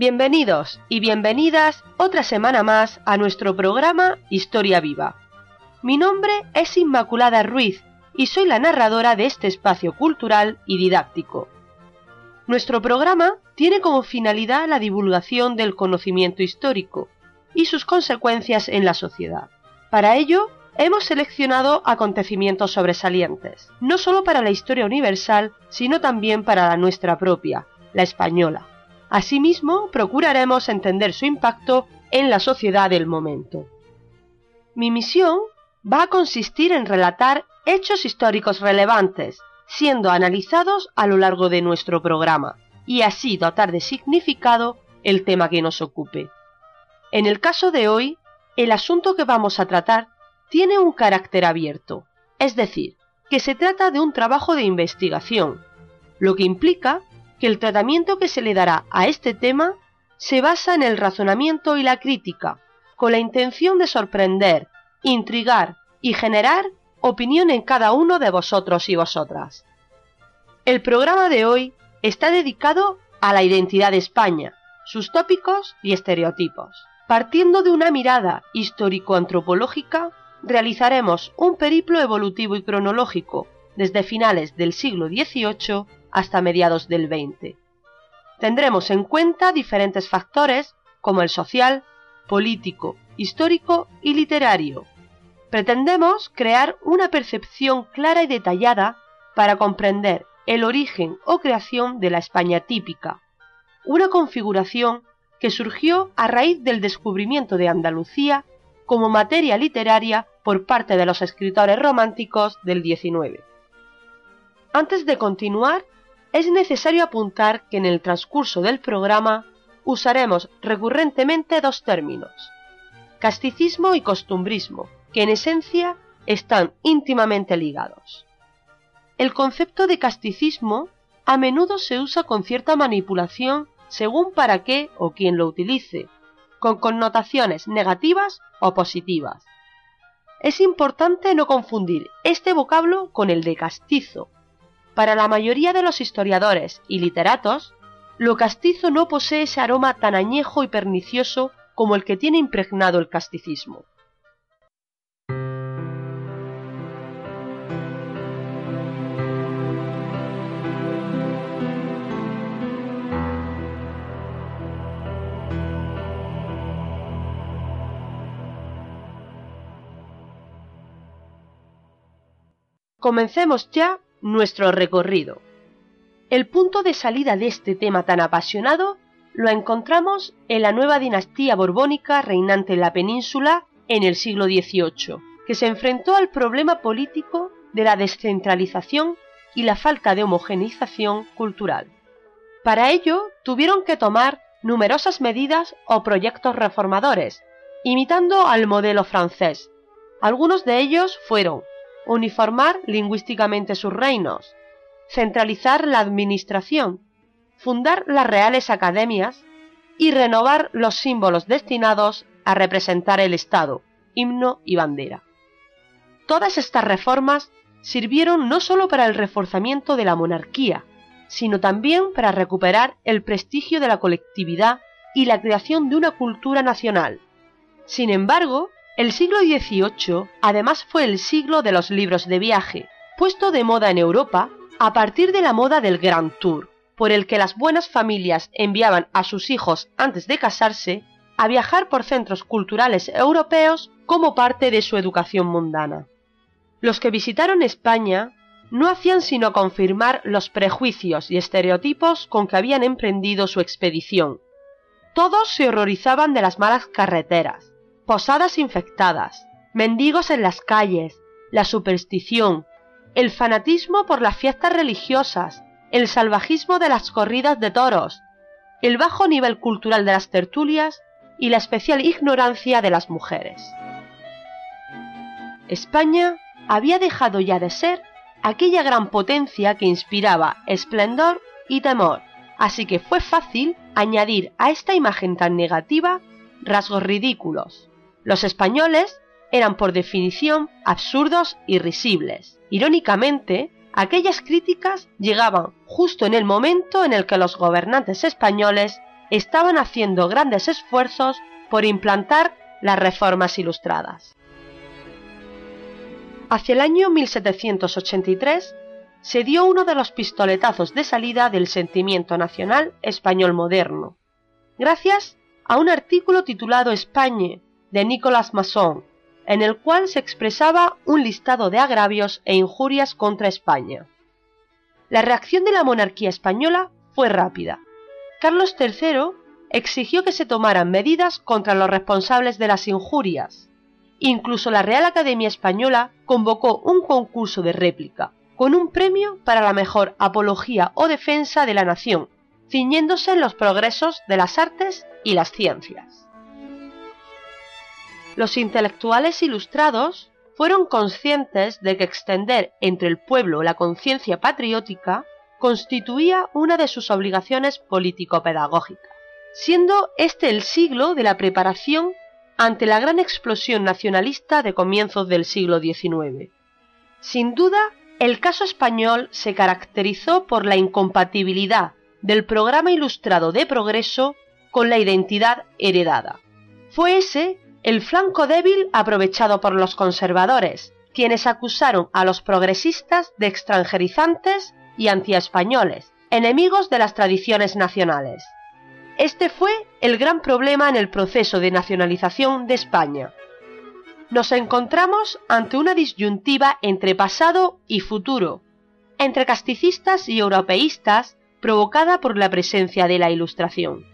Bienvenidos y bienvenidas otra semana más a nuestro programa Historia Viva. Mi nombre es Inmaculada Ruiz y soy la narradora de este espacio cultural y didáctico. Nuestro programa tiene como finalidad la divulgación del conocimiento histórico y sus consecuencias en la sociedad. Para ello, hemos seleccionado acontecimientos sobresalientes, no solo para la historia universal, sino también para la nuestra propia, la española. Asimismo, procuraremos entender su impacto en la sociedad del momento. Mi misión va a consistir en relatar hechos históricos relevantes, siendo analizados a lo largo de nuestro programa, y así dotar de significado el tema que nos ocupe. En el caso de hoy, el asunto que vamos a tratar tiene un carácter abierto, es decir, que se trata de un trabajo de investigación, lo que implica que el tratamiento que se le dará a este tema se basa en el razonamiento y la crítica, con la intención de sorprender, intrigar y generar opinión en cada uno de vosotros y vosotras. El programa de hoy está dedicado a la identidad de España, sus tópicos y estereotipos. Partiendo de una mirada histórico-antropológica, realizaremos un periplo evolutivo y cronológico desde finales del siglo XVIII hasta mediados del 20. Tendremos en cuenta diferentes factores como el social, político, histórico y literario. Pretendemos crear una percepción clara y detallada para comprender el origen o creación de la España típica, una configuración que surgió a raíz del descubrimiento de Andalucía como materia literaria por parte de los escritores románticos del XIX. Antes de continuar, es necesario apuntar que en el transcurso del programa usaremos recurrentemente dos términos, casticismo y costumbrismo, que en esencia están íntimamente ligados. El concepto de casticismo a menudo se usa con cierta manipulación según para qué o quién lo utilice, con connotaciones negativas o positivas. Es importante no confundir este vocablo con el de castizo, para la mayoría de los historiadores y literatos, lo castizo no posee ese aroma tan añejo y pernicioso como el que tiene impregnado el casticismo. Comencemos ya nuestro recorrido. El punto de salida de este tema tan apasionado lo encontramos en la nueva dinastía borbónica reinante en la península en el siglo XVIII, que se enfrentó al problema político de la descentralización y la falta de homogeneización cultural. Para ello tuvieron que tomar numerosas medidas o proyectos reformadores, imitando al modelo francés. Algunos de ellos fueron uniformar lingüísticamente sus reinos, centralizar la administración, fundar las reales academias y renovar los símbolos destinados a representar el Estado, himno y bandera. Todas estas reformas sirvieron no sólo para el reforzamiento de la monarquía, sino también para recuperar el prestigio de la colectividad y la creación de una cultura nacional. Sin embargo, el siglo XVIII además fue el siglo de los libros de viaje, puesto de moda en Europa a partir de la moda del Grand Tour, por el que las buenas familias enviaban a sus hijos antes de casarse a viajar por centros culturales europeos como parte de su educación mundana. Los que visitaron España no hacían sino confirmar los prejuicios y estereotipos con que habían emprendido su expedición. Todos se horrorizaban de las malas carreteras, posadas infectadas, mendigos en las calles, la superstición, el fanatismo por las fiestas religiosas, el salvajismo de las corridas de toros, el bajo nivel cultural de las tertulias y la especial ignorancia de las mujeres. España había dejado ya de ser aquella gran potencia que inspiraba esplendor y temor, así que fue fácil añadir a esta imagen tan negativa rasgos ridículos, los españoles eran por definición absurdos y risibles. Irónicamente, aquellas críticas llegaban justo en el momento en el que los gobernantes españoles estaban haciendo grandes esfuerzos por implantar las reformas ilustradas. Hacia el año 1783 se dio uno de los pistoletazos de salida del sentimiento nacional español moderno, gracias a un artículo titulado España de Nicolas Masson, en el cual se expresaba un listado de agravios e injurias contra España. La reacción de la monarquía española fue rápida. Carlos III exigió que se tomaran medidas contra los responsables de las injurias. Incluso la Real Academia Española convocó un concurso de réplica, con un premio para la mejor apología o defensa de la nación, ciñéndose en los progresos de las artes y las ciencias. Los intelectuales ilustrados fueron conscientes de que extender entre el pueblo la conciencia patriótica constituía una de sus obligaciones político-pedagógicas, siendo este el siglo de la preparación ante la gran explosión nacionalista de comienzos del siglo XIX. Sin duda, el caso español se caracterizó por la incompatibilidad del programa ilustrado de progreso con la identidad heredada. Fue ese el flanco débil aprovechado por los conservadores, quienes acusaron a los progresistas de extranjerizantes y antiespañoles, enemigos de las tradiciones nacionales. Este fue el gran problema en el proceso de nacionalización de España, nos encontramos ante una disyuntiva entre pasado y futuro, entre casticistas y europeístas provocada por la presencia de la Ilustración.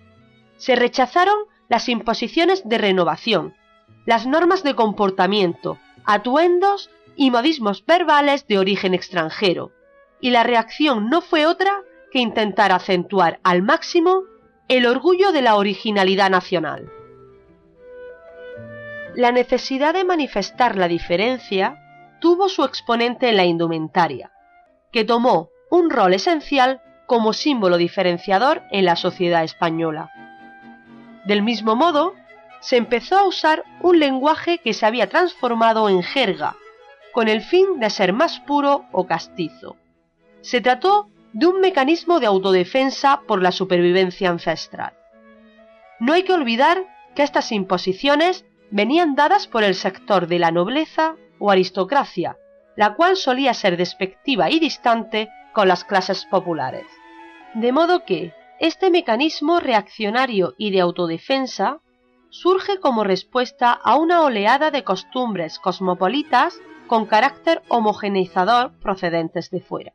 Se rechazaron las imposiciones de renovación, las normas de comportamiento, atuendos y modismos verbales de origen extranjero, y la reacción no fue otra que intentar acentuar al máximo el orgullo de la originalidad nacional. La necesidad de manifestar la diferencia tuvo su exponente en la indumentaria, que tomó un rol esencial como símbolo diferenciador en la sociedad española. Del mismo modo, se empezó a usar un lenguaje que se había transformado en jerga, con el fin de ser más puro o castizo. Se trató de un mecanismo de autodefensa por la supervivencia ancestral. No hay que olvidar que estas imposiciones venían dadas por el sector de la nobleza o aristocracia, la cual solía ser despectiva y distante con las clases populares. De modo que este mecanismo reaccionario y de autodefensa surge como respuesta a una oleada de costumbres cosmopolitas con carácter homogeneizador procedentes de fuera.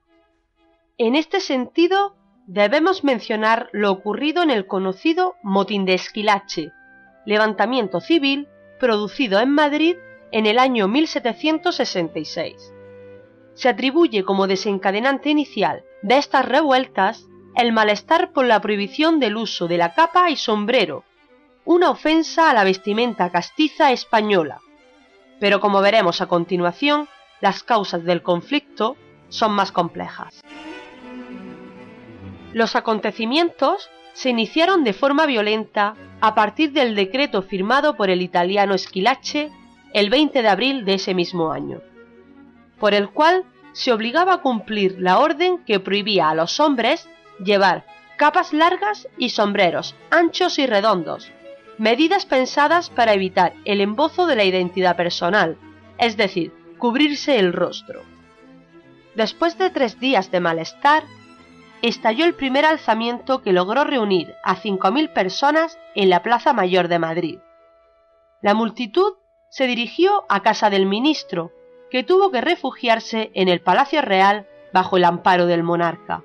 En este sentido, debemos mencionar lo ocurrido en el conocido motín de Esquilache, levantamiento civil producido en Madrid en el año 1766. Se atribuye como desencadenante inicial de estas revueltas el malestar por la prohibición del uso de la capa y sombrero, una ofensa a la vestimenta castiza española. Pero como veremos a continuación, las causas del conflicto son más complejas. Los acontecimientos se iniciaron de forma violenta a partir del decreto firmado por el italiano Esquilache el 20 de abril de ese mismo año, por el cual se obligaba a cumplir la orden que prohibía a los hombres llevar capas largas y sombreros anchos y redondos, medidas pensadas para evitar el embozo de la identidad personal, es decir, cubrirse el rostro. Después de tres días de malestar, estalló el primer alzamiento que logró reunir a 5.000 personas en la Plaza Mayor de Madrid. La multitud se dirigió a casa del ministro, que tuvo que refugiarse en el Palacio Real bajo el amparo del monarca.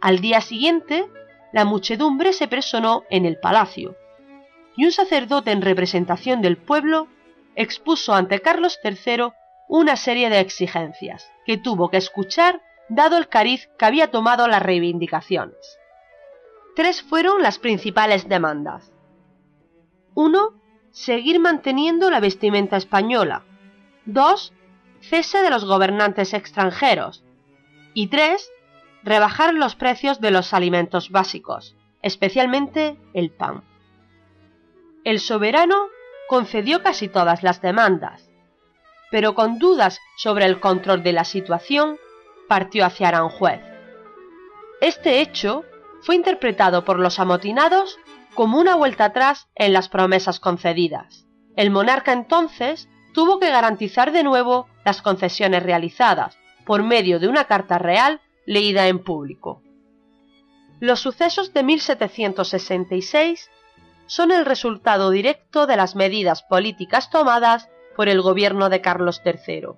Al día siguiente, la muchedumbre se personó en el palacio, y un sacerdote en representación del pueblo expuso ante Carlos III una serie de exigencias, que tuvo que escuchar dado el cariz que había tomado las reivindicaciones. Tres fueron las principales demandas. 1. Seguir manteniendo la vestimenta española. 2. Cese de los gobernantes extranjeros. Y 3. Rebajar los precios de los alimentos básicos, especialmente el pan. El soberano concedió casi todas las demandas, pero con dudas sobre el control de la situación, partió hacia Aranjuez. Este hecho fue interpretado por los amotinados como una vuelta atrás en las promesas concedidas. El monarca entonces tuvo que garantizar de nuevo las concesiones realizadas por medio de una carta real leída en público. Los sucesos de 1766 son el resultado directo de las medidas políticas tomadas por el gobierno de Carlos III.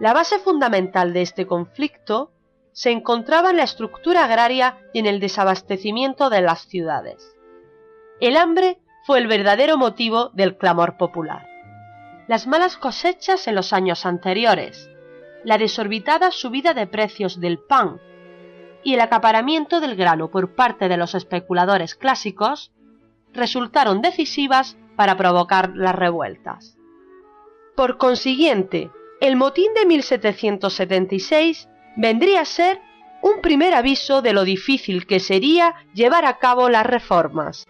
La base fundamental de este conflicto se encontraba en la estructura agraria y en el desabastecimiento de las ciudades. El hambre fue el verdadero motivo del clamor popular. Las malas cosechas en los años anteriores, la desorbitada subida de precios del pan y el acaparamiento del grano por parte de los especuladores clásicos resultaron decisivas para provocar las revueltas. Por consiguiente, el motín de 1776 vendría a ser un primer aviso de lo difícil que sería llevar a cabo las reformas.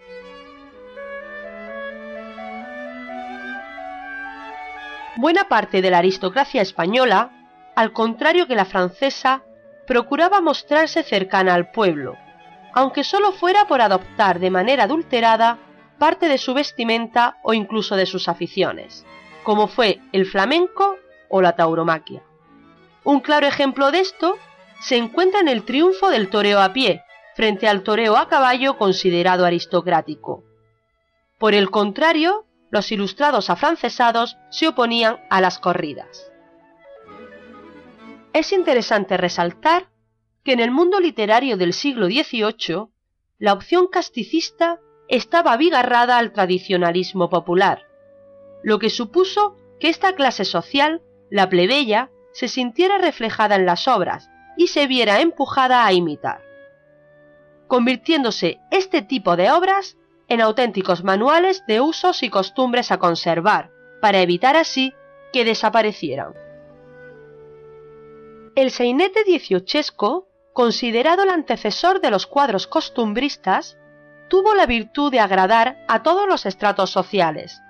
Buena parte de la aristocracia española, al contrario que la francesa, procuraba mostrarse cercana al pueblo, aunque solo fuera por adoptar de manera adulterada parte de su vestimenta o incluso de sus aficiones, como fue el flamenco o la tauromaquia. Un claro ejemplo de esto se encuentra en el triunfo del toreo a pie frente al toreo a caballo considerado aristocrático. Por el contrario, los ilustrados afrancesados se oponían a las corridas. Es interesante resaltar que en el mundo literario del siglo XVIII la opción casticista estaba abigarrada al tradicionalismo popular, lo que supuso que esta clase social, la plebeya, se sintiera reflejada en las obras y se viera empujada a imitar, convirtiéndose este tipo de obras en auténticos manuales de usos y costumbres a conservar, para evitar así que desaparecieran. El sainete dieciochesco, considerado el antecesor de los cuadros costumbristas, tuvo la virtud de agradar a todos los estratos sociales.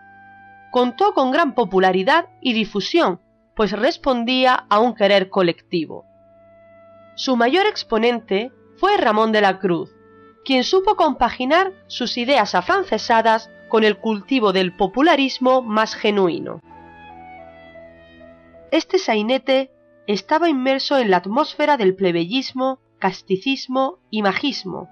Contó con gran popularidad y difusión pues respondía a un querer colectivo. Su mayor exponente fue Ramón de la Cruz, quien supo compaginar sus ideas afrancesadas con el cultivo del popularismo más genuino. Este sainete estaba inmerso en la atmósfera del plebeyismo, casticismo y magismo.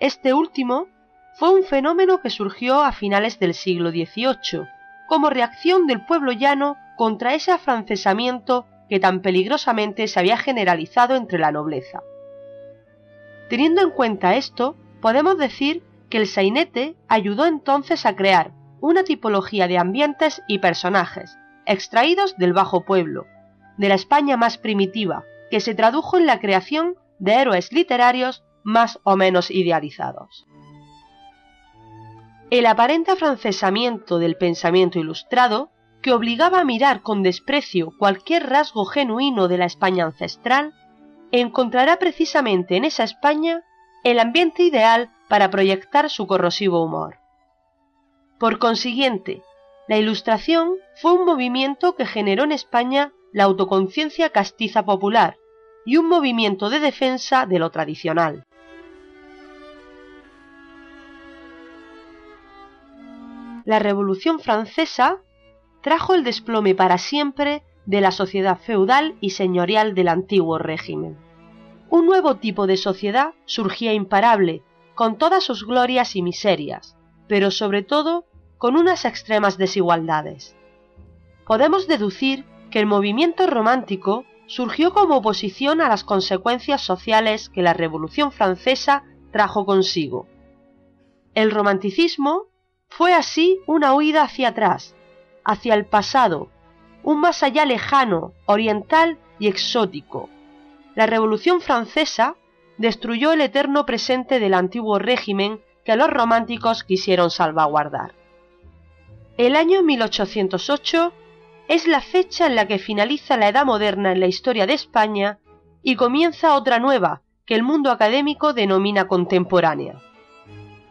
Este último fue un fenómeno que surgió a finales del siglo XVIII, como reacción del pueblo llano contra ese afrancesamiento que tan peligrosamente se había generalizado entre la nobleza. Teniendo en cuenta esto, podemos decir que el sainete ayudó entonces a crear una tipología de ambientes y personajes extraídos del bajo pueblo, de la España más primitiva, que se tradujo en la creación de héroes literarios más o menos idealizados. El aparente afrancesamiento del pensamiento ilustrado que obligaba a mirar con desprecio cualquier rasgo genuino de la España ancestral, encontrará precisamente en esa España el ambiente ideal para proyectar su corrosivo humor. Por consiguiente, la Ilustración fue un movimiento que generó en España la autoconciencia castiza popular y un movimiento de defensa de lo tradicional. La Revolución Francesa trajo el desplome para siempre de la sociedad feudal y señorial del antiguo régimen. Un nuevo tipo de sociedad surgía imparable, con todas sus glorias y miserias, pero sobre todo con unas extremas desigualdades. Podemos deducir que el movimiento romántico surgió como oposición a las consecuencias sociales que la Revolución Francesa trajo consigo. El romanticismo fue así una huida hacia atrás, hacia el pasado, un más allá lejano, oriental y exótico. La Revolución Francesa destruyó el eterno presente del antiguo régimen que los románticos quisieron salvaguardar. El año 1808 es la fecha en la que finaliza la Edad Moderna en la historia de España y comienza otra nueva que el mundo académico denomina contemporánea.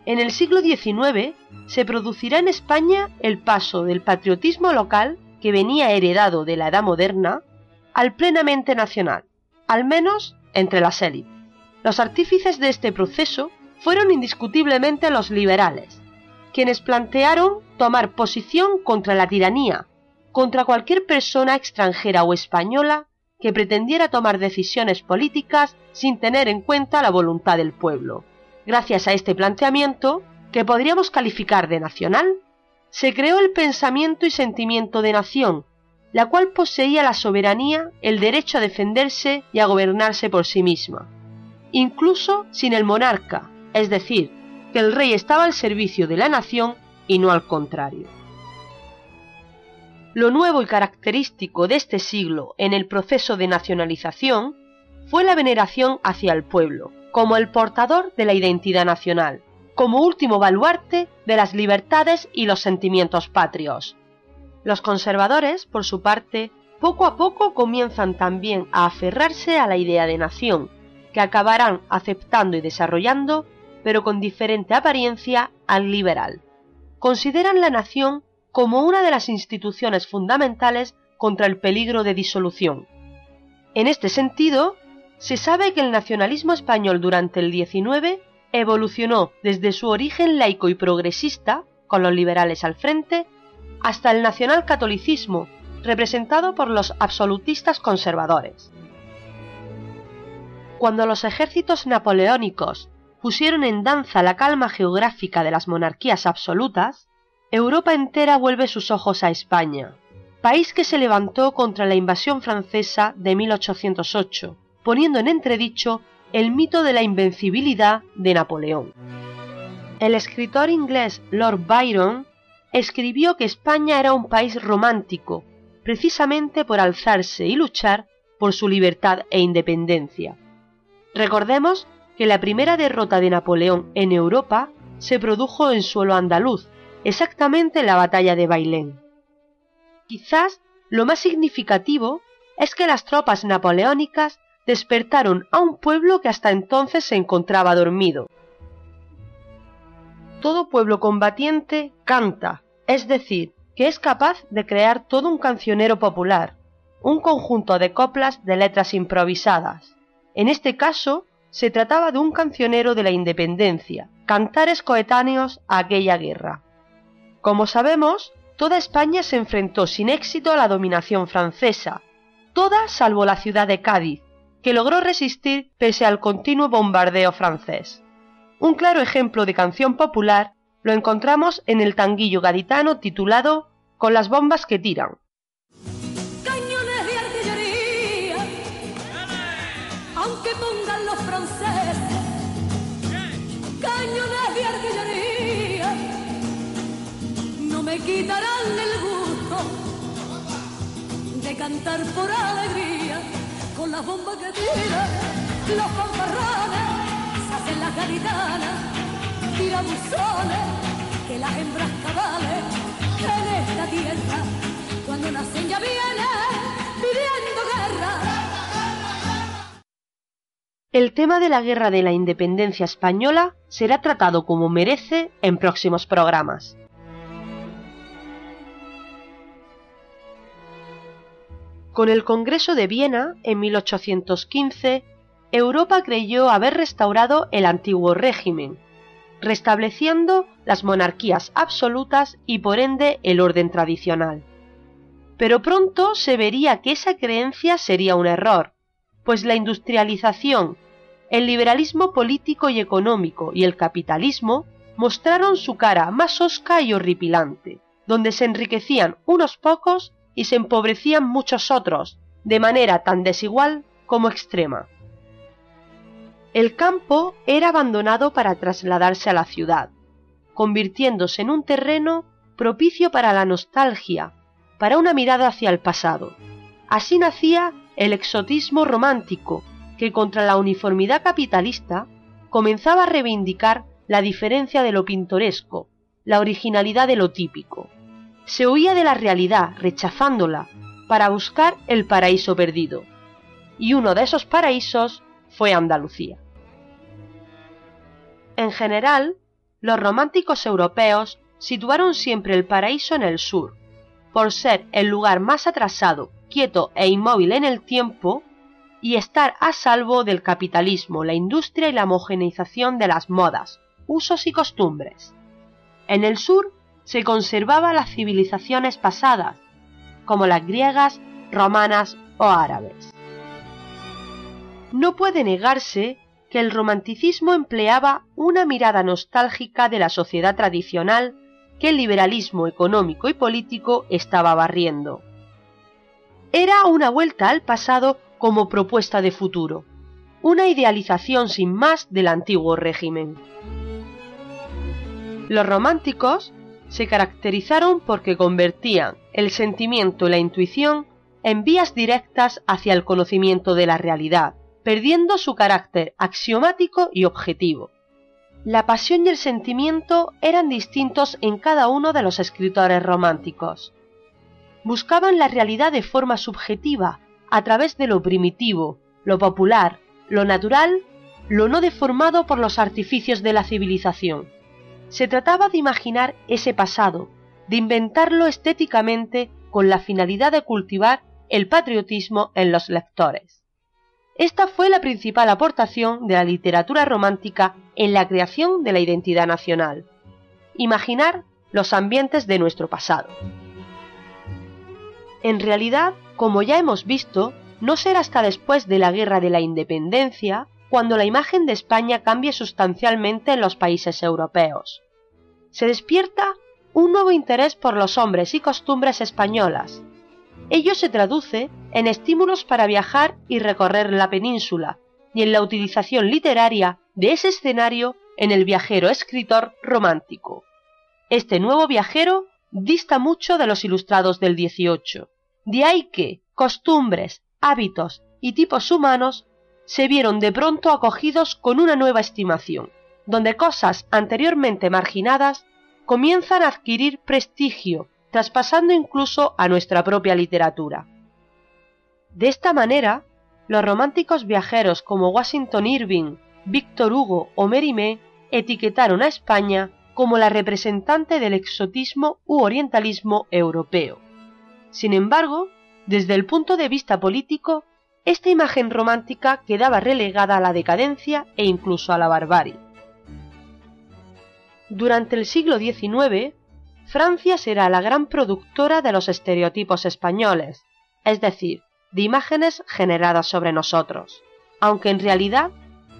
En el siglo XIX se producirá en España el paso del patriotismo local, que venía heredado de la Edad Moderna, al plenamente nacional, al menos entre las élites. Los artífices de este proceso fueron indiscutiblemente los liberales, quienes plantearon tomar posición contra la tiranía, contra cualquier persona extranjera o española que pretendiera tomar decisiones políticas sin tener en cuenta la voluntad del pueblo. Gracias a este planteamiento, que podríamos calificar de nacional, se creó el pensamiento y sentimiento de nación, la cual poseía la soberanía, el derecho a defenderse y a gobernarse por sí misma, incluso sin el monarca, es decir, que el rey estaba al servicio de la nación y no al contrario. Lo nuevo y característico de este siglo en el proceso de nacionalización fue la veneración hacia el pueblo, como el portador de la identidad nacional, como último baluarte de las libertades y los sentimientos patrios. Los conservadores, por su parte, poco a poco comienzan también a aferrarse a la idea de nación, que acabarán aceptando y desarrollando, pero con diferente apariencia, al liberal. Consideran la nación como una de las instituciones fundamentales contra el peligro de disolución. En este sentido, se sabe que el nacionalismo español durante el XIX evolucionó desde su origen laico y progresista, con los liberales al frente, hasta el nacionalcatolicismo, representado por los absolutistas conservadores. Cuando los ejércitos napoleónicos pusieron en danza la calma geográfica de las monarquías absolutas, Europa entera vuelve sus ojos a España, país que se levantó contra la invasión francesa de 1808, poniendo en entredicho el mito de la invencibilidad de Napoleón. El escritor inglés Lord Byron escribió que España era un país romántico, precisamente por alzarse y luchar por su libertad e independencia. Recordemos que la primera derrota de Napoleón en Europa se produjo en suelo andaluz, exactamente en la batalla de Bailén. Quizás lo más significativo es que las tropas napoleónicas despertaron a un pueblo que hasta entonces se encontraba dormido. Todo pueblo combatiente canta, es decir, que es capaz de crear todo un cancionero popular, un conjunto de coplas de letras improvisadas. En este caso, se trataba de un cancionero de la independencia, cantares coetáneos a aquella guerra. Como sabemos, toda España se enfrentó sin éxito a la dominación francesa, toda salvo la ciudad de Cádiz, que logró resistir pese al continuo bombardeo francés. Un claro ejemplo de canción popular lo encontramos en el tanguillo gaditano titulado Con las bombas que tiran. Me quitarán el gusto de cantar por alegría con las bombas que tiran los fanfarrones, se hacen las gaditanas, tirabuzones, que las hembras cabales en esta tierra, cuando nacen ya vienen pidiendo guerra. El tema de la Guerra de la Independencia Española será tratado como merece en próximos programas. Con el Congreso de Viena, en 1815, Europa creyó haber restaurado el antiguo régimen, restableciendo las monarquías absolutas y por ende el orden tradicional. Pero pronto se vería que esa creencia sería un error, pues la industrialización, el liberalismo político y económico y el capitalismo mostraron su cara más osca y horripilante, donde se enriquecían unos pocos y se empobrecían muchos otros, de manera tan desigual como extrema. El campo era abandonado para trasladarse a la ciudad, convirtiéndose en un terreno propicio para la nostalgia, para una mirada hacia el pasado. Así nacía el exotismo romántico, que contra la uniformidad capitalista comenzaba a reivindicar la diferencia de lo pintoresco, la originalidad de lo típico se huía de la realidad, rechazándola, para buscar el paraíso perdido. Y uno de esos paraísos fue Andalucía. En general, los románticos europeos situaron siempre el paraíso en el sur, por ser el lugar más atrasado, quieto e inmóvil en el tiempo, y estar a salvo del capitalismo, la industria y la homogeneización de las modas, usos y costumbres. En el sur se conservaba las civilizaciones pasadas, como las griegas, romanas o árabes. No puede negarse que el romanticismo empleaba una mirada nostálgica de la sociedad tradicional que el liberalismo económico y político estaba barriendo. Era una vuelta al pasado como propuesta de futuro, una idealización sin más del antiguo régimen. Los románticos se caracterizaron porque convertían el sentimiento y la intuición en vías directas hacia el conocimiento de la realidad, perdiendo su carácter axiomático y objetivo. La pasión y el sentimiento eran distintos en cada uno de los escritores románticos. Buscaban la realidad de forma subjetiva, a través de lo primitivo, lo popular, lo natural, lo no deformado por los artificios de la civilización. Se trataba de imaginar ese pasado, de inventarlo estéticamente con la finalidad de cultivar el patriotismo en los lectores. Esta fue la principal aportación de la literatura romántica en la creación de la identidad nacional. Imaginar los ambientes de nuestro pasado. En realidad, como ya hemos visto, no será hasta después de la Guerra de la Independencia cuando la imagen de España cambie sustancialmente en los países europeos. Se despierta un nuevo interés por los hombres y costumbres españolas, Ello se traduce en estímulos para viajar y recorrer la península y en la utilización literaria de ese escenario en el viajero escritor romántico. Este nuevo viajero dista mucho de los ilustrados del XVIII. De ahí que costumbres, hábitos y tipos humanos se vieron de pronto acogidos con una nueva estimación, donde cosas anteriormente marginadas comienzan a adquirir prestigio traspasando incluso a nuestra propia literatura. De esta manera, los románticos viajeros como Washington Irving, Víctor Hugo o Mérimée etiquetaron a España como la representante del exotismo u orientalismo europeo. Sin embargo, desde el punto de vista político, esta imagen romántica quedaba relegada a la decadencia e incluso a la barbarie. Durante el siglo XIX, Francia será la gran productora de los estereotipos españoles, es decir, de imágenes generadas sobre nosotros, aunque en realidad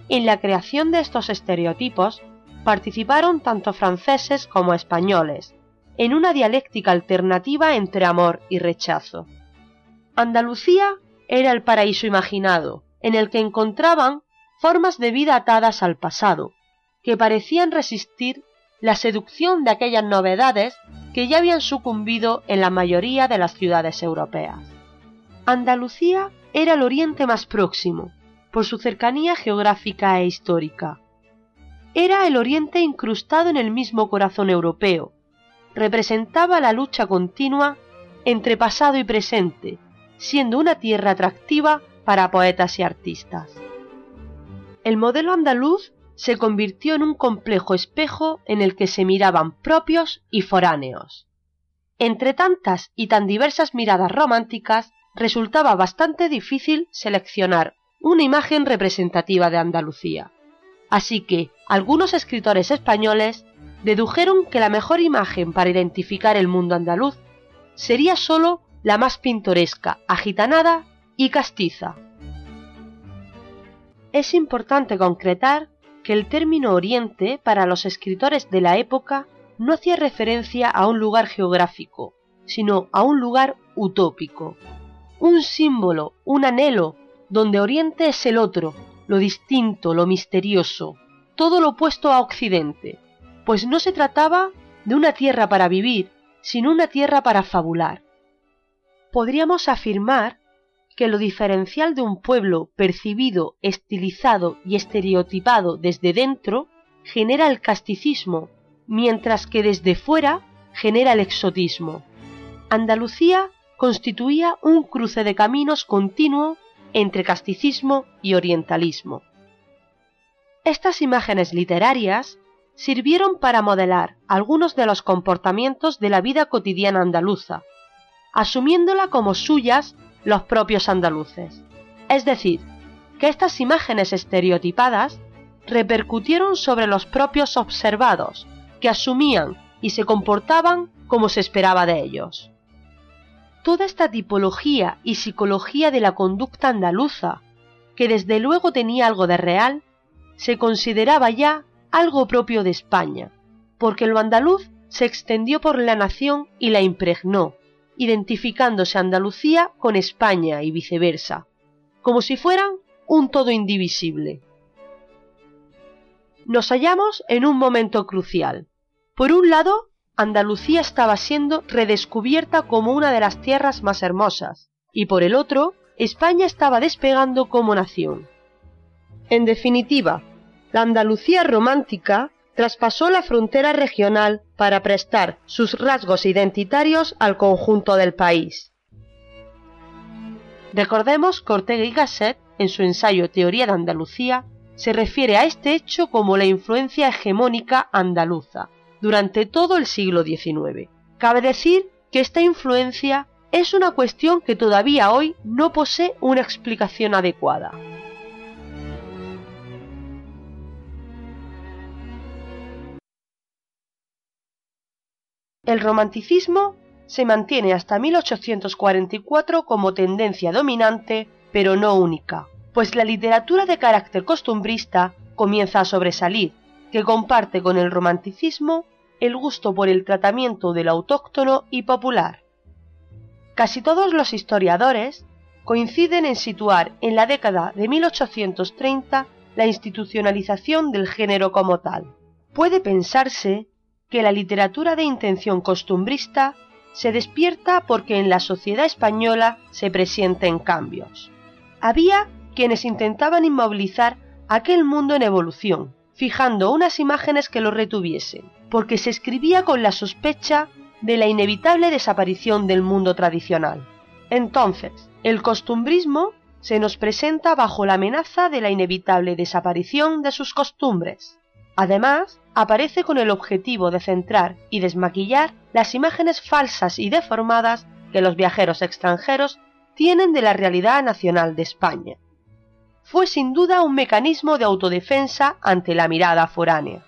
en la creación de estos estereotipos participaron tanto franceses como españoles, en una dialéctica alternativa entre amor y rechazo. Andalucía era el paraíso imaginado, en el que encontraban formas de vida atadas al pasado, que parecían resistir la seducción de aquellas novedades que ya habían sucumbido en la mayoría de las ciudades europeas. Andalucía era el oriente más próximo, por su cercanía geográfica e histórica. Era el oriente incrustado en el mismo corazón europeo, representaba la lucha continua entre pasado y presente, siendo una tierra atractiva para poetas y artistas. El modelo andaluz se convirtió en un complejo espejo en el que se miraban propios y foráneos. Entre tantas y tan diversas miradas románticas, resultaba bastante difícil seleccionar una imagen representativa de Andalucía. Así que algunos escritores españoles dedujeron que la mejor imagen para identificar el mundo andaluz sería sólo la más pintoresca, agitanada y castiza. Es importante concretar que el término Oriente para los escritores de la época no hacía referencia a un lugar geográfico, sino a un lugar utópico, un símbolo, un anhelo, donde Oriente es el otro, lo distinto, lo misterioso, todo lo opuesto a Occidente, pues no se trataba de una tierra para vivir, sino una tierra para fabular. Podríamos afirmar que lo diferencial de un pueblo percibido, estilizado y estereotipado desde dentro genera el casticismo, mientras que desde fuera genera el exotismo. Andalucía constituía un cruce de caminos continuo entre casticismo y orientalismo. Estas imágenes literarias sirvieron para modelar algunos de los comportamientos de la vida cotidiana andaluza, asumiéndola como suyas los propios andaluces. Es decir, que estas imágenes estereotipadas repercutieron sobre los propios observados, que asumían y se comportaban como se esperaba de ellos. Toda esta tipología y psicología de la conducta andaluza, que desde luego tenía algo de real, se consideraba ya algo propio de España, porque lo andaluz se extendió por la nación y la impregnó, identificándose Andalucía con España y viceversa, como si fueran un todo indivisible. Nos hallamos en un momento crucial. Por un lado, Andalucía estaba siendo redescubierta como una de las tierras más hermosas, y por el otro, España estaba despegando como nación. En definitiva, la Andalucía romántica traspasó la frontera regional para prestar sus rasgos identitarios al conjunto del país. Recordemos que Ortega y Gasset, en su ensayo Teoría de Andalucía, se refiere a este hecho como la influencia hegemónica andaluza durante todo el siglo XIX. Cabe decir que esta influencia es una cuestión que todavía hoy no posee una explicación adecuada. El romanticismo se mantiene hasta 1844 como tendencia dominante, pero no única, pues la literatura de carácter costumbrista comienza a sobresalir, que comparte con el romanticismo el gusto por el tratamiento del autóctono y popular. Casi todos los historiadores coinciden en situar en la década de 1830 la institucionalización del género como tal. Puede pensarse que la literatura de intención costumbrista se despierta porque en la sociedad española se presienten cambios. Había quienes intentaban inmovilizar aquel mundo en evolución, fijando unas imágenes que lo retuviesen, porque se escribía con la sospecha de la inevitable desaparición del mundo tradicional. Entonces, el costumbrismo se nos presenta bajo la amenaza de la inevitable desaparición de sus costumbres. Además, aparece con el objetivo de centrar y desmaquillar las imágenes falsas y deformadas que los viajeros extranjeros tienen de la realidad nacional de España. Fue sin duda un mecanismo de autodefensa ante la mirada foránea.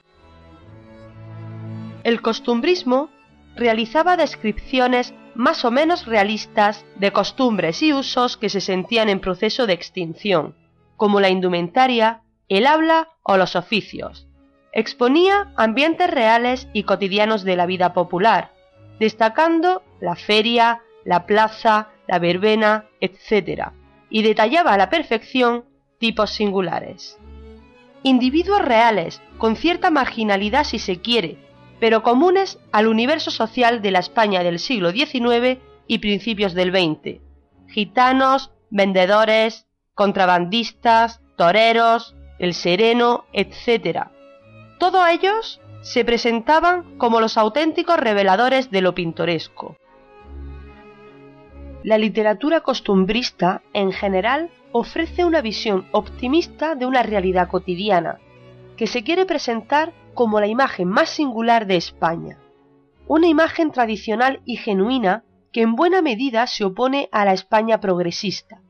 El costumbrismo realizaba descripciones más o menos realistas de costumbres y usos que se sentían en proceso de extinción, como la indumentaria, el habla o los oficios, Exponía ambientes reales y cotidianos de la vida popular, destacando la feria, la plaza, la verbena, etc., y detallaba a la perfección tipos singulares. Individuos reales, con cierta marginalidad si se quiere, pero comunes al universo social de la España del siglo XIX y principios del XX. Gitanos, vendedores, contrabandistas, toreros, el sereno, etc., todos ellos se presentaban como los auténticos reveladores de lo pintoresco. La literatura costumbrista, en general, ofrece una visión optimista de una realidad cotidiana, que se quiere presentar como la imagen más singular de España, una imagen tradicional y genuina que en buena medida se opone a la España progresista.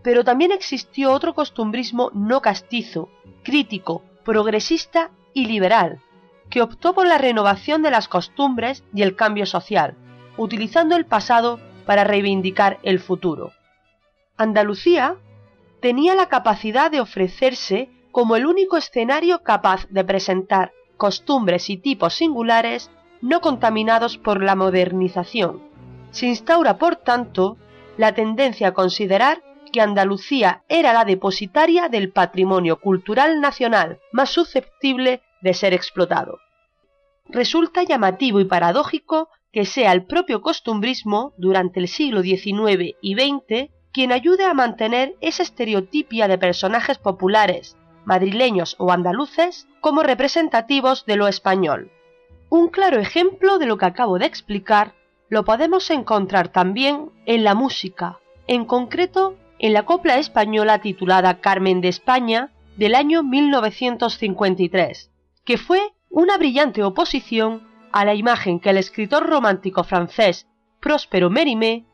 Pero también existió otro costumbrismo no castizo, crítico, progresista y liberal, que optó por la renovación de las costumbres y el cambio social, utilizando el pasado para reivindicar el futuro. Andalucía tenía la capacidad de ofrecerse como el único escenario capaz de presentar costumbres y tipos singulares no contaminados por la modernización. Se instaura, por tanto, la tendencia a considerar que Andalucía era la depositaria del patrimonio cultural nacional más susceptible de ser explotado. Resulta llamativo y paradójico que sea el propio costumbrismo durante el siglo XIX y XX quien ayude a mantener esa estereotipia de personajes populares, madrileños o andaluces, como representativos de lo español. Un claro ejemplo de lo que acabo de explicar lo podemos encontrar también en la música, en concreto en la copla española titulada Carmen de España del año 1953, que fue una brillante oposición a la imagen que el escritor romántico francés Próspero Mérimée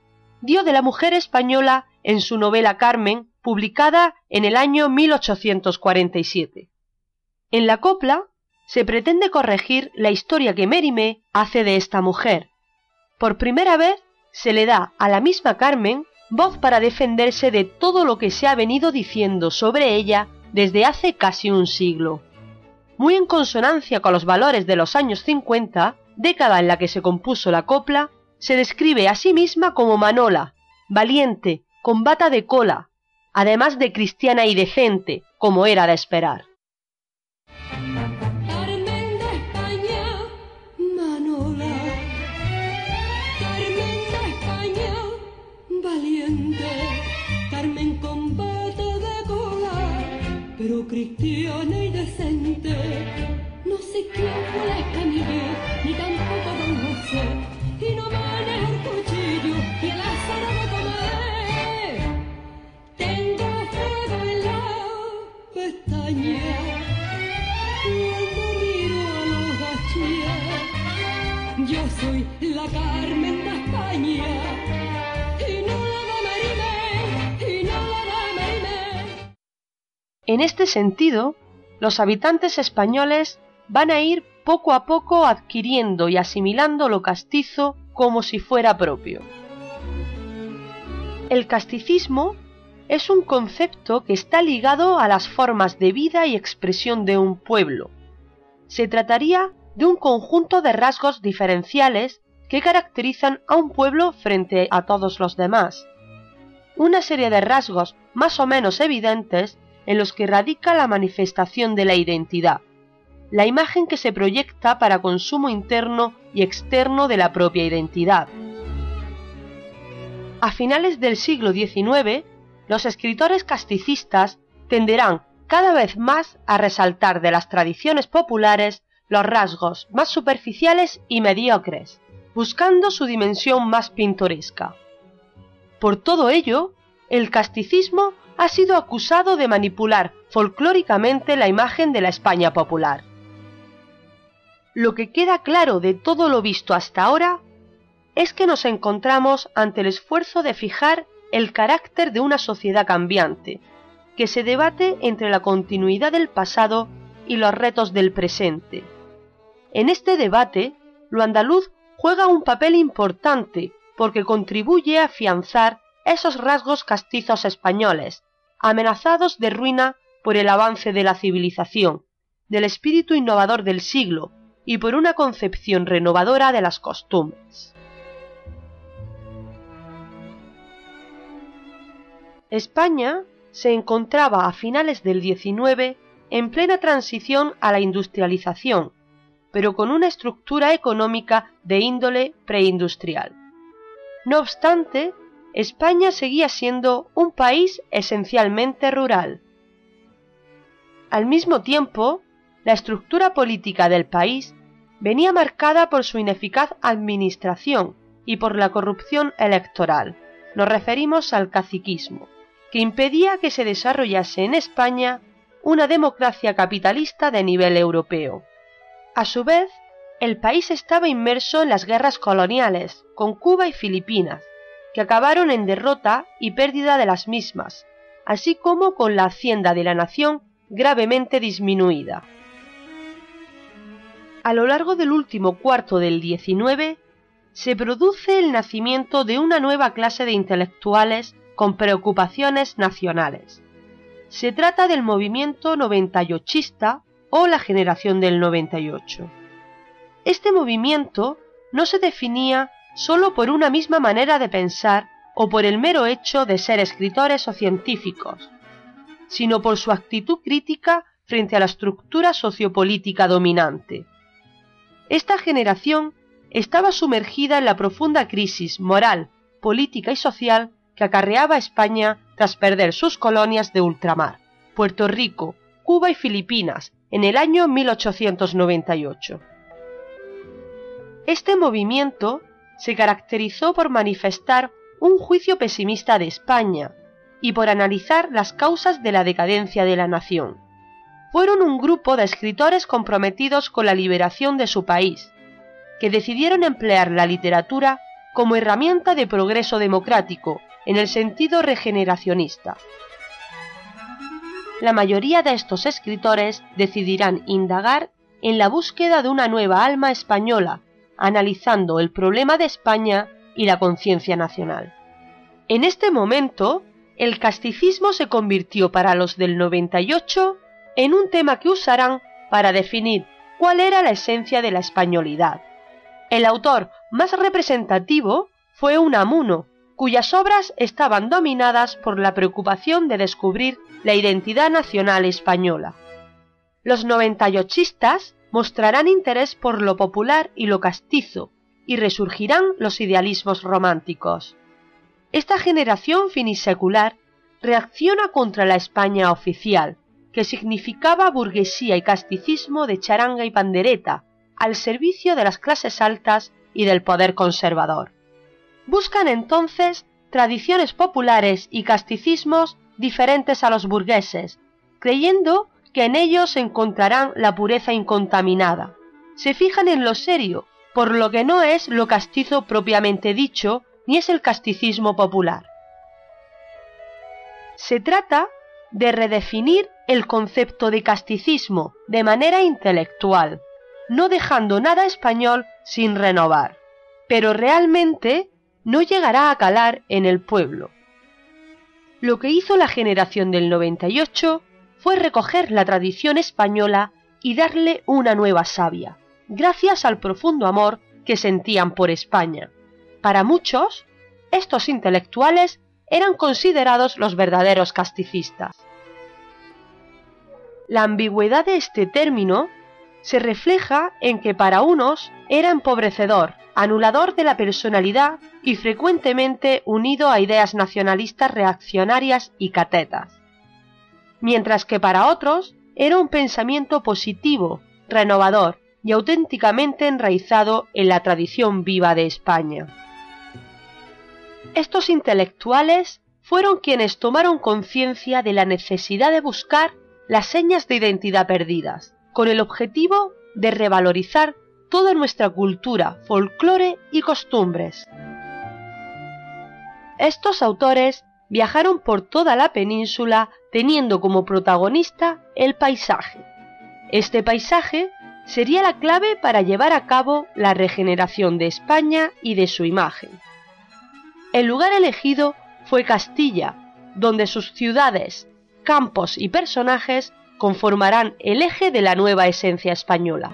dio de la mujer española en su novela Carmen, publicada en el año 1847. En la copla se pretende corregir la historia que Mérimée hace de esta mujer. Por primera vez se le da a la misma Carmen voz para defenderse de todo lo que se ha venido diciendo sobre ella desde hace casi un siglo. Muy en consonancia con los valores de los años 50, década en la que se compuso la copla, se describe a sí misma como Manola, valiente, con bata de cola, además de cristiana y decente, como era de esperar. Pero En este sentido, los habitantes españoles van a ir poco a poco adquiriendo y asimilando lo castizo como si fuera propio. El casticismo es un concepto que está ligado a las formas de vida y expresión de un pueblo. Se trataría de un conjunto de rasgos diferenciales que caracterizan a un pueblo frente a todos los demás. Una serie de rasgos más o menos evidentes en los que radica la manifestación de la identidad, la imagen que se proyecta para consumo interno y externo de la propia identidad. A finales del siglo XIX, los escritores casticistas tenderán cada vez más a resaltar de las tradiciones populares los rasgos más superficiales y mediocres, buscando su dimensión más pintoresca. Por todo ello, el casticismo ha sido acusado de manipular folclóricamente la imagen de la España popular. Lo que queda claro de todo lo visto hasta ahora es que nos encontramos ante el esfuerzo de fijar el carácter de una sociedad cambiante, que se debate entre la continuidad del pasado y los retos del presente. En este debate, lo andaluz juega un papel importante porque contribuye a afianzar esos rasgos castizos españoles, amenazados de ruina por el avance de la civilización, del espíritu innovador del siglo y por una concepción renovadora de las costumbres. España se encontraba a finales del XIX en plena transición a la industrialización, pero con una estructura económica de índole preindustrial. No obstante, España seguía siendo un país esencialmente rural. Al mismo tiempo, la estructura política del país venía marcada por su ineficaz administración y por la corrupción electoral. Nos referimos al caciquismo, que impedía que se desarrollase en España una democracia capitalista de nivel europeo. A su vez, el país estaba inmerso en las guerras coloniales con Cuba y Filipinas, que acabaron en derrota y pérdida de las mismas, así como con la hacienda de la nación gravemente disminuida. A lo largo del último cuarto del XIX se produce el nacimiento de una nueva clase de intelectuales con preocupaciones nacionales. Se trata del movimiento 98 o la generación del 98. Este movimiento no se definía solo por una misma manera de pensar o por el mero hecho de ser escritores o científicos, sino por su actitud crítica frente a la estructura sociopolítica dominante. Esta generación estaba sumergida en la profunda crisis moral, política y social que acarreaba España tras perder sus colonias de ultramar, Puerto Rico, Cuba y Filipinas, en el año 1898. Este movimiento se caracterizó por manifestar un juicio pesimista de España y por analizar las causas de la decadencia de la nación. fueron un grupo de escritores comprometidos con la liberación de su país, que decidieron emplear la literatura como herramienta de progreso democrático en el sentido regeneracionista. La mayoría de estos escritores decidirán indagar en la búsqueda de una nueva alma española, analizando el problema de España y la conciencia nacional. En este momento, el casticismo se convirtió para los del 98 en un tema que usarán para definir cuál era la esencia de la españolidad. El autor más representativo fue Unamuno, cuyas obras estaban dominadas por la preocupación de descubrir la identidad nacional española. Los noventayochistas mostrarán interés por lo popular y lo castizo, y resurgirán los idealismos románticos. Esta generación finisecular reacciona contra la España oficial, que significaba burguesía y casticismo de charanga y pandereta, al servicio de las clases altas y del poder conservador. Buscan entonces tradiciones populares y casticismos diferentes a los burgueses, creyendo que en ellos encontrarán la pureza incontaminada. Se fijan en lo serio, por lo que no es lo castizo propiamente dicho, ni es el casticismo popular. Se trata de redefinir el concepto de casticismo de manera intelectual, no dejando nada español sin renovar, pero realmente no llegará a calar en el pueblo. Lo que hizo la generación del 98 fue recoger la tradición española y darle una nueva savia, gracias al profundo amor que sentían por España. Para muchos, estos intelectuales eran considerados los verdaderos casticistas. La ambigüedad de este término se refleja en que para unos era empobrecedor, anulador de la personalidad y frecuentemente unido a ideas nacionalistas reaccionarias y catetas mientras que para otros era un pensamiento positivo, renovador y auténticamente enraizado en la tradición viva de España. Estos intelectuales fueron quienes tomaron conciencia de la necesidad de buscar las señas de identidad perdidas, con el objetivo de revalorizar toda nuestra cultura, folclore y costumbres. Estos autores viajaron por toda la península teniendo como protagonista el paisaje. Este paisaje sería la clave para llevar a cabo la regeneración de España y de su imagen. El lugar elegido fue Castilla, donde sus ciudades, campos y personajes conformarán el eje de la nueva esencia española.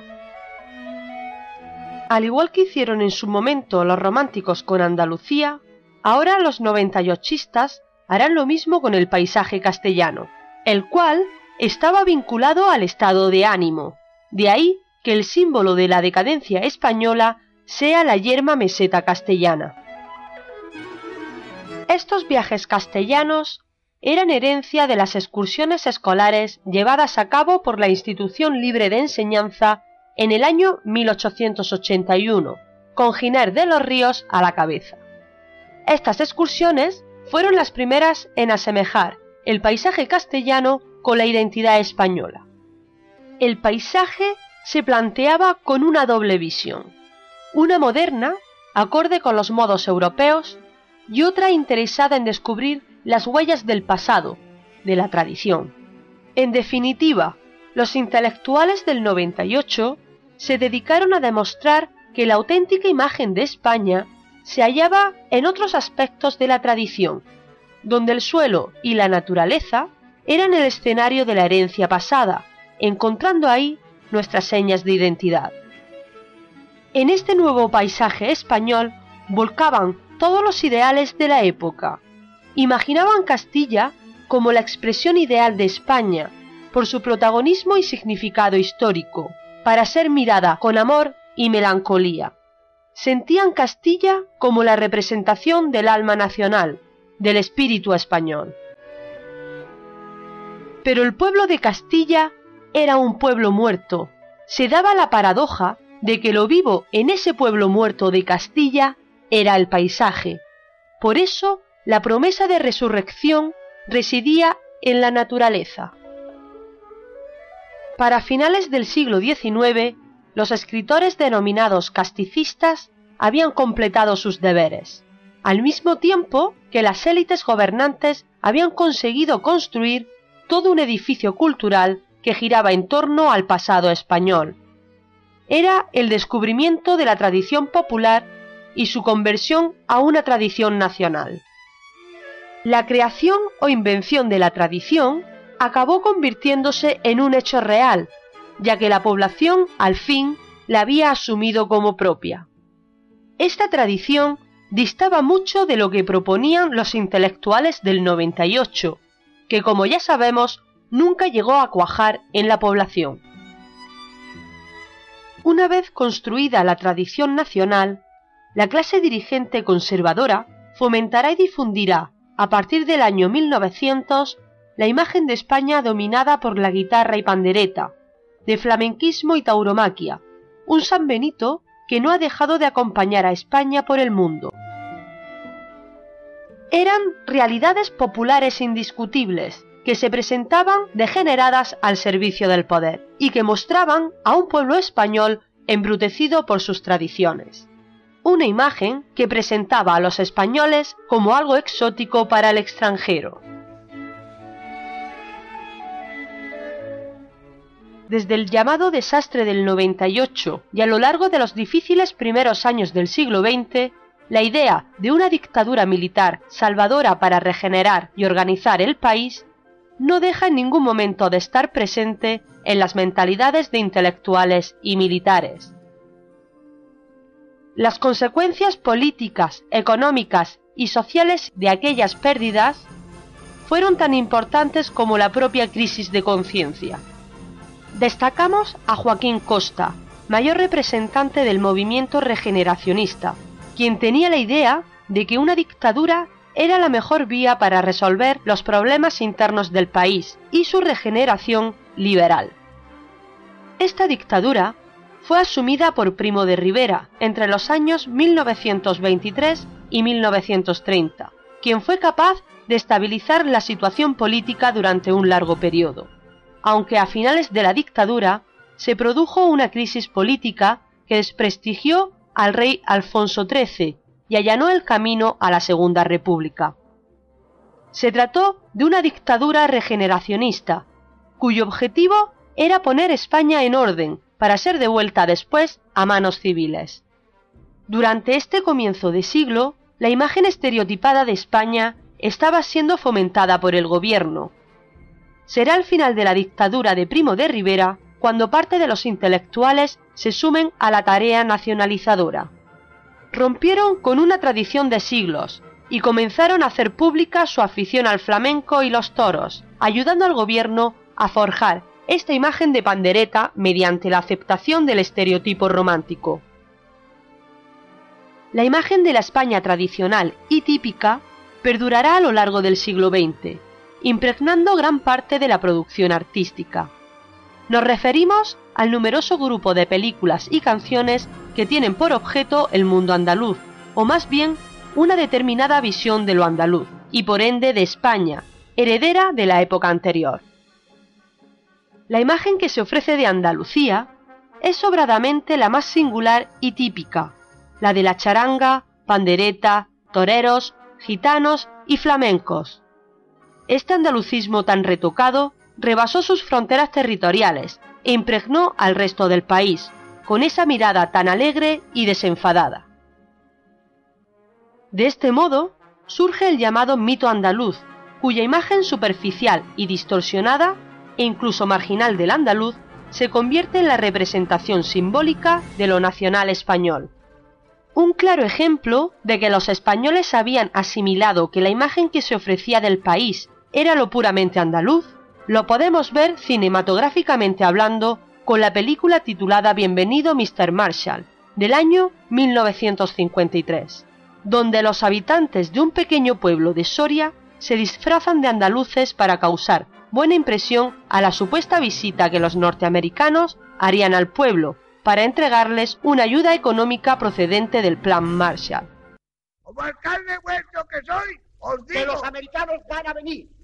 Al igual que hicieron en su momento los románticos con Andalucía, ahora los noventayochistas harán lo mismo con el paisaje castellano, el cual estaba vinculado al estado de ánimo, de ahí que el símbolo de la decadencia española sea la yerma meseta castellana. Estos viajes castellanos eran herencia de las excursiones escolares llevadas a cabo por la Institución Libre de Enseñanza en el año 1881, con Giner de los Ríos a la cabeza. Estas excursiones fueron las primeras en asemejar el paisaje castellano con la identidad española. El paisaje se planteaba con una doble visión, una moderna, acorde con los modos europeos, y otra interesada en descubrir las huellas del pasado, de la tradición. En definitiva, los intelectuales del 98 se dedicaron a demostrar que la auténtica imagen de España se hallaba en otros aspectos de la tradición, donde el suelo y la naturaleza eran el escenario de la herencia pasada, encontrando ahí nuestras señas de identidad. En este nuevo paisaje español volcaban todos los ideales de la época. Imaginaban Castilla como la expresión ideal de España, por su protagonismo y significado histórico, para ser mirada con amor y melancolía sentían Castilla como la representación del alma nacional, del espíritu español. Pero el pueblo de Castilla era un pueblo muerto. Se daba la paradoja de que lo vivo en ese pueblo muerto de Castilla era el paisaje. Por eso la promesa de resurrección residía en la naturaleza. Para finales del siglo XIX, los escritores denominados casticistas habían completado sus deberes, al mismo tiempo que las élites gobernantes habían conseguido construir todo un edificio cultural que giraba en torno al pasado español. Era el descubrimiento de la tradición popular y su conversión a una tradición nacional. La creación o invención de la tradición acabó convirtiéndose en un hecho real, ya que la población al fin la había asumido como propia. Esta tradición distaba mucho de lo que proponían los intelectuales del 98, que como ya sabemos nunca llegó a cuajar en la población. Una vez construida la tradición nacional, la clase dirigente conservadora fomentará y difundirá, a partir del año 1900, la imagen de España dominada por la guitarra y pandereta, de flamenquismo y tauromaquia, un San Benito que no ha dejado de acompañar a España por el mundo. Eran realidades populares indiscutibles, que se presentaban degeneradas al servicio del poder y que mostraban a un pueblo español embrutecido por sus tradiciones. Una imagen que presentaba a los españoles como algo exótico para el extranjero. Desde el llamado desastre del 98 y a lo largo de los difíciles primeros años del siglo XX, la idea de una dictadura militar salvadora para regenerar y organizar el país no deja en ningún momento de estar presente en las mentalidades de intelectuales y militares. Las consecuencias políticas, económicas y sociales de aquellas pérdidas fueron tan importantes como la propia crisis de conciencia. Destacamos a Joaquín Costa, mayor representante del movimiento regeneracionista, quien tenía la idea de que una dictadura era la mejor vía para resolver los problemas internos del país y su regeneración liberal. Esta dictadura fue asumida por Primo de Rivera entre los años 1923 y 1930, quien fue capaz de estabilizar la situación política durante un largo periodo, aunque a finales de la dictadura se produjo una crisis política que desprestigió al rey Alfonso XIII y allanó el camino a la Segunda República. Se trató de una dictadura regeneracionista, cuyo objetivo era poner España en orden para ser devuelta después a manos civiles. Durante este comienzo de siglo, la imagen estereotipada de España estaba siendo fomentada por el gobierno. Será al final de la dictadura de Primo de Rivera cuando parte de los intelectuales se sumen a la tarea nacionalizadora rompieron con una tradición de siglos y comenzaron a hacer pública su afición al flamenco y los toros, ayudando al gobierno a forjar esta imagen de pandereta mediante la aceptación del estereotipo romántico. La imagen de la España tradicional y típica perdurará a lo largo del siglo XX, impregnando gran parte de la producción artística. Nos referimos al numeroso grupo de películas y canciones que tienen por objeto el mundo andaluz, o más bien una determinada visión de lo andaluz, y por ende de España, heredera de la época anterior. La imagen que se ofrece de Andalucía es sobradamente la más singular y típica, la de la charanga, pandereta, toreros, gitanos y flamencos. Este andalucismo tan retocado rebasó sus fronteras territoriales e impregnó al resto del país, con esa mirada tan alegre y desenfadada. De este modo, surge el llamado mito andaluz, cuya imagen superficial y distorsionada, e incluso marginal del andaluz, se convierte en la representación simbólica de lo nacional español. Un claro ejemplo de que los españoles habían asimilado que la imagen que se ofrecía del país era lo puramente andaluz, lo podemos ver cinematográficamente hablando con la película titulada Bienvenido Mr. Marshall, del año 1953, donde los habitantes de un pequeño pueblo de Soria se disfrazan de andaluces para causar buena impresión a la supuesta visita que los norteamericanos harían al pueblo para entregarles una ayuda económica procedente del Plan Marshall. Como alcalde vuestro que soy, os digo que los americanos van a venir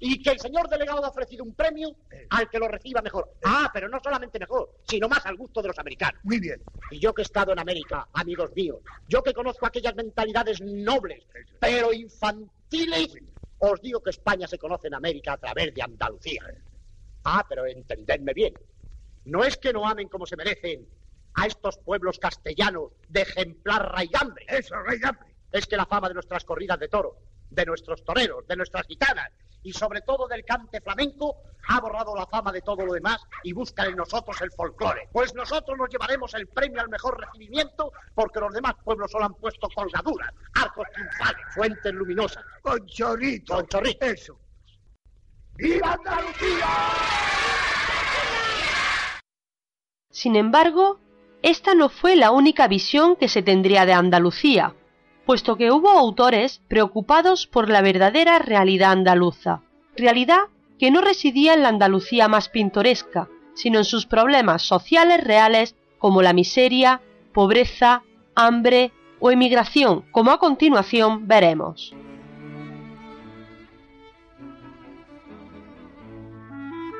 Y que el señor delegado ha ofrecido un premio al que lo reciba mejor. Ah, pero no solamente mejor, sino más al gusto de los americanos. Muy bien. Y yo que he estado en América, amigos míos, yo que conozco aquellas mentalidades nobles, pero infantiles, os digo que España se conoce en América a través de Andalucía. Ah, pero entendedme bien. No es que no amen como se merecen a estos pueblos castellanos de ejemplar raigambre. Eso, raigambre. Es que la fama de nuestras corridas de toro, de nuestros toreros, de nuestras gitanas y sobre todo del cante flamenco ha borrado la fama de todo lo demás y busca en nosotros el folclore. Pues nosotros nos llevaremos el premio al mejor recibimiento porque los demás pueblos solo han puesto colgaduras, arcos triunfales, fuentes luminosas. Con chorrito. Con chorrito. Eso. ¡Viva Andalucía! Sin embargo, esta no fue la única visión que se tendría de Andalucía, puesto que hubo autores preocupados por la verdadera realidad andaluza, realidad que no residía en la Andalucía más pintoresca, sino en sus problemas sociales reales como la miseria, pobreza, hambre o emigración, como a continuación veremos.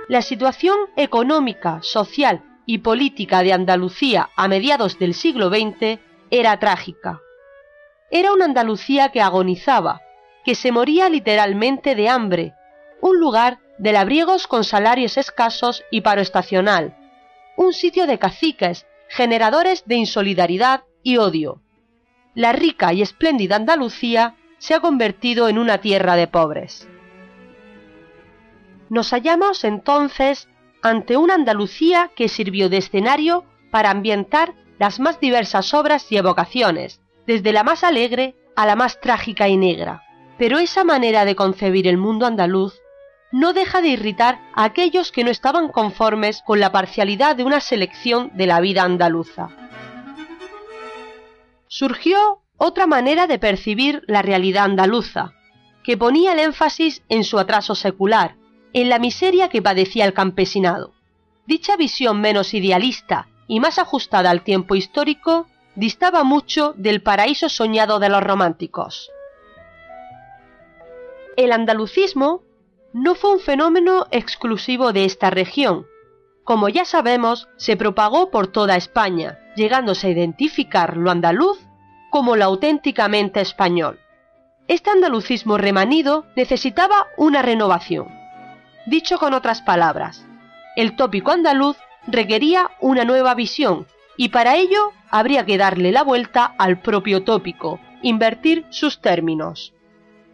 La situación económica, social y política de Andalucía a mediados del siglo XX era trágica. Era una Andalucía que agonizaba, que se moría literalmente de hambre, un lugar de labriegos con salarios escasos y paro estacional, un sitio de caciques, generadores de insolidaridad y odio. La rica y espléndida Andalucía se ha convertido en una tierra de pobres. Nos hallamos entonces ante una Andalucía que sirvió de escenario para ambientar las más diversas obras y evocaciones, desde la más alegre a la más trágica y negra. Pero esa manera de concebir el mundo andaluz no deja de irritar a aquellos que no estaban conformes con la parcialidad de una selección de la vida andaluza. Surgió otra manera de percibir la realidad andaluza, que ponía el énfasis en su atraso secular, en la miseria que padecía el campesinado. Dicha visión menos idealista y más ajustada al tiempo histórico distaba mucho del paraíso soñado de los románticos. El andalucismo no fue un fenómeno exclusivo de esta región. Como ya sabemos, se propagó por toda España, llegándose a identificar lo andaluz como lo auténticamente español. Este andalucismo remanido necesitaba una renovación. Dicho con otras palabras, el tópico andaluz requería una nueva visión y para ello habría que darle la vuelta al propio tópico, invertir sus términos.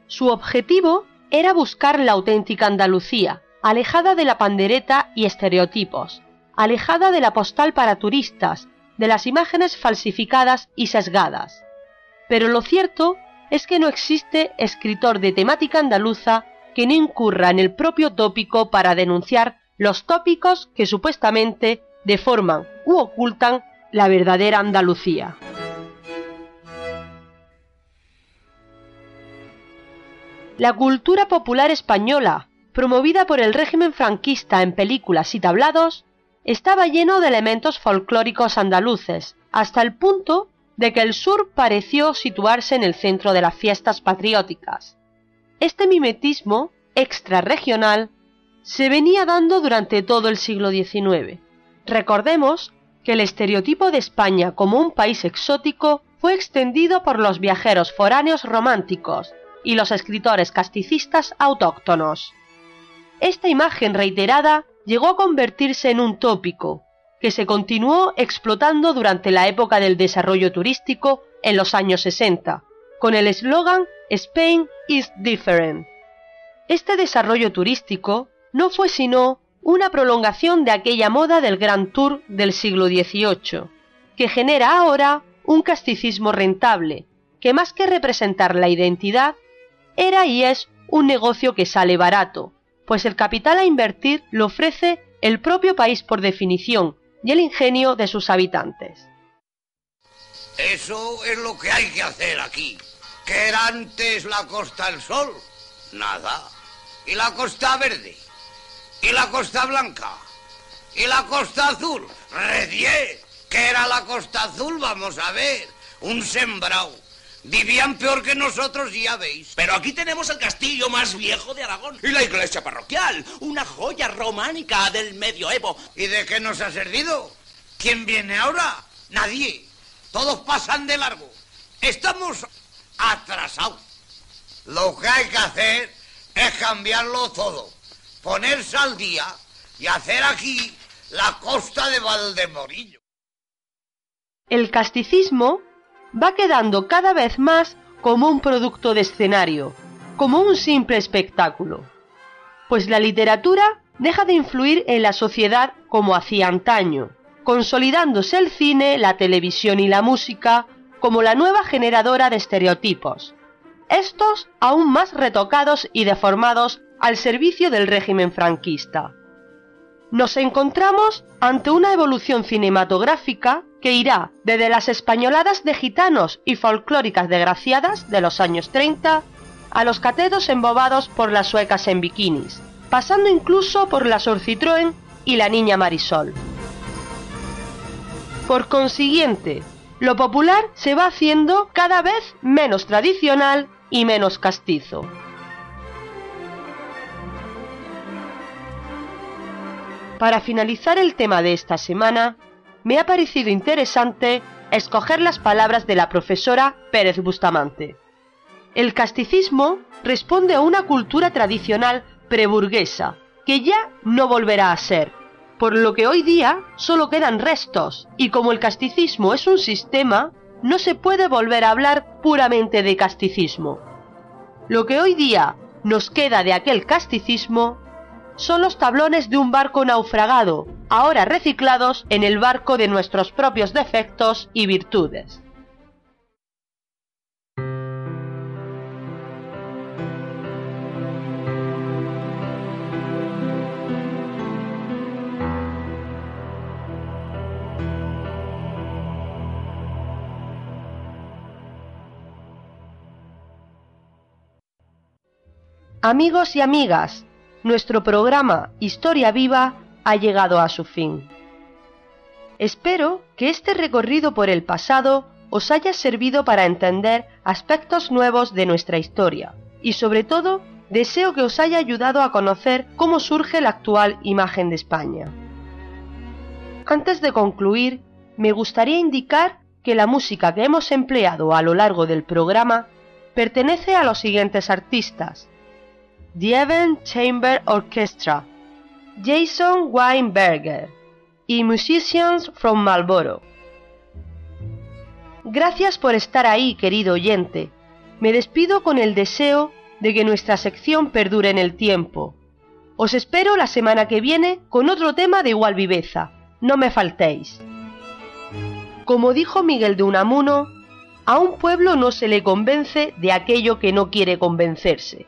Su objetivo era buscar la auténtica Andalucía, alejada de la pandereta y estereotipos, alejada de la postal para turistas, de las imágenes falsificadas y sesgadas. Pero lo cierto es que no existe escritor de temática andaluza que no incurra en el propio tópico para denunciar los tópicos que supuestamente deforman u ocultan la verdadera Andalucía. La cultura popular española, promovida por el régimen franquista en películas y tablados, estaba lleno de elementos folclóricos andaluces, hasta el punto de que el sur pareció situarse en el centro de las fiestas patrióticas. Este mimetismo extrarregional se venía dando durante todo el siglo XIX. Recordemos que el estereotipo de España como un país exótico fue extendido por los viajeros foráneos románticos y los escritores casticistas autóctonos. Esta imagen reiterada llegó a convertirse en un tópico, que se continuó explotando durante la época del desarrollo turístico en los años 60, con el eslogan Spain is different. Este desarrollo turístico no fue sino una prolongación de aquella moda del Gran Tour del siglo XVIII, que genera ahora un casticismo rentable, que más que representar la identidad, era y es un negocio que sale barato, pues el capital a invertir lo ofrece el propio país por definición y el ingenio de sus habitantes. Eso es lo que hay que hacer aquí. ¿Qué era antes la Costa del Sol? Nada. ¿Y la Costa Verde? ¿Y la Costa Blanca? ¿Y la Costa Azul? ¡Redié! ¿Qué era la Costa Azul? Vamos a ver. Un sembrado Vivían peor que nosotros, ya veis. Pero aquí tenemos el castillo más viejo de Aragón y la iglesia parroquial, una joya románica del medioevo. ¿Y de qué nos ha servido? ¿Quién viene ahora? Nadie. Todos pasan de largo. Estamos atrasados. Lo que hay que hacer es cambiarlo todo, ponerse al día y hacer aquí la costa de Valdemorillo. El casticismo va quedando cada vez más como un producto de escenario, como un simple espectáculo. Pues la literatura deja de influir en la sociedad como hacía antaño, consolidándose el cine, la televisión y la música como la nueva generadora de estereotipos, estos aún más retocados y deformados al servicio del régimen franquista. Nos encontramos ante una evolución cinematográfica que irá desde las españoladas de gitanos y folclóricas desgraciadas de los años 30 a los catetos embobados por las suecas en bikinis, pasando incluso por la Sor Citroën y la Niña Marisol. Por consiguiente, lo popular se va haciendo cada vez menos tradicional y menos castizo. Para finalizar el tema de esta semana, me ha parecido interesante escoger las palabras de la profesora Pérez Bustamante. El casticismo responde a una cultura tradicional preburguesa, que ya no volverá a ser, por lo que hoy día solo quedan restos, y como el casticismo es un sistema, no se puede volver a hablar puramente de casticismo. Lo que hoy día nos queda de aquel casticismo son los tablones de un barco naufragado, ahora reciclados en el barco de nuestros propios defectos y virtudes. Amigos y amigas, nuestro programa Historia Viva ha llegado a su fin. Espero que este recorrido por el pasado os haya servido para entender aspectos nuevos de nuestra historia y sobre todo deseo que os haya ayudado a conocer cómo surge la actual imagen de España. Antes de concluir, me gustaría indicar que la música que hemos empleado a lo largo del programa pertenece a los siguientes artistas. The Event Chamber Orchestra, Jason Weinberger y Musicians from Marlboro. Gracias por estar ahí, querido oyente. Me despido con el deseo de que nuestra sección perdure en el tiempo. Os espero la semana que viene con otro tema de igual viveza. No me faltéis. Como dijo Miguel de Unamuno, a un pueblo no se le convence de aquello que no quiere convencerse.